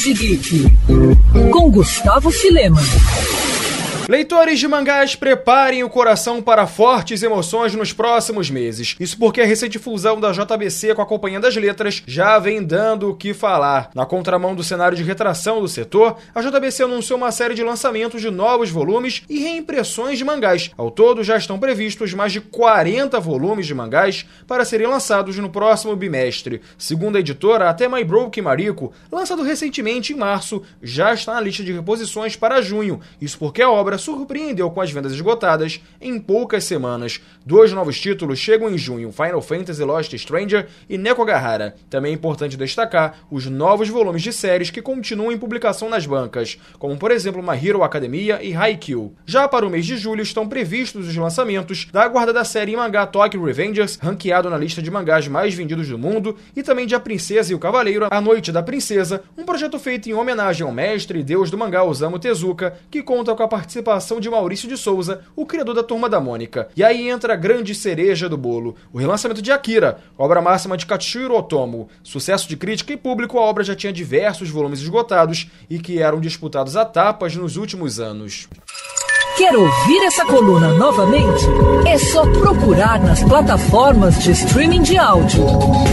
Binge Geek com Gustavo Filema. Leitores de mangás, preparem o coração para fortes emoções nos próximos meses. Isso porque a recente fusão da JBC com a Companhia das Letras já vem dando o que falar. Na contramão do cenário de retração do setor, a JBC anunciou uma série de lançamentos de novos volumes e reimpressões de mangás. Ao todo, já estão previstos mais de 40 volumes de mangás para serem lançados no próximo bimestre. Segundo a editora, até My Broke Mariko, lançado recentemente em março, já está na lista de reposições para junho. Isso porque a obra surpreendeu com as vendas esgotadas em poucas semanas. Dois novos títulos chegam em junho: Final Fantasy Lost Stranger e Nekogahara. Também é importante destacar os novos volumes de séries que continuam em publicação nas bancas, como por exemplo My Hero Academia e Haikyuu. Já para o mês de julho estão previstos os lançamentos da aguardada série em mangá Tokyo Revengers, ranqueado na lista de mangás mais vendidos do mundo, e também de A Princesa e o Cavaleiro, A Noite da Princesa, um projeto feito em homenagem ao mestre e deus do mangá Osamu Tezuka, que conta com a participação participação de Maurício de Souza, o criador da Turma da Mônica. E aí entra a grande cereja do bolo, o relançamento de Akira, obra máxima de Katsuhiro Otomo. Sucesso de crítica e público, a obra já tinha diversos volumes esgotados e que eram disputados a tapas nos últimos anos. Quer ouvir essa coluna novamente? É só procurar nas plataformas de streaming de áudio.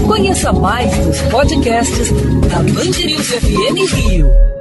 Conheça mais dos podcasts da Band News FM Rio.